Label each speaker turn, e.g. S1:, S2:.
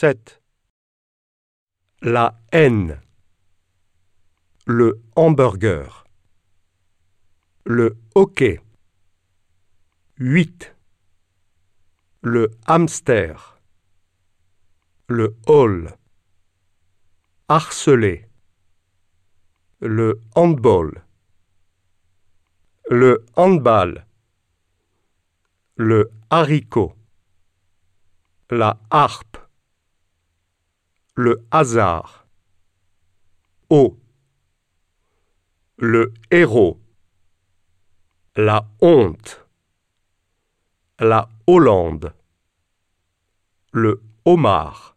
S1: 7. La haine. Le hamburger. Le hockey. 8. Le hamster. Le hall. Harceler. Le handball. Le handball. Le haricot. La harpe. Le hasard. Au. Le héros. La honte. La Hollande. Le homard.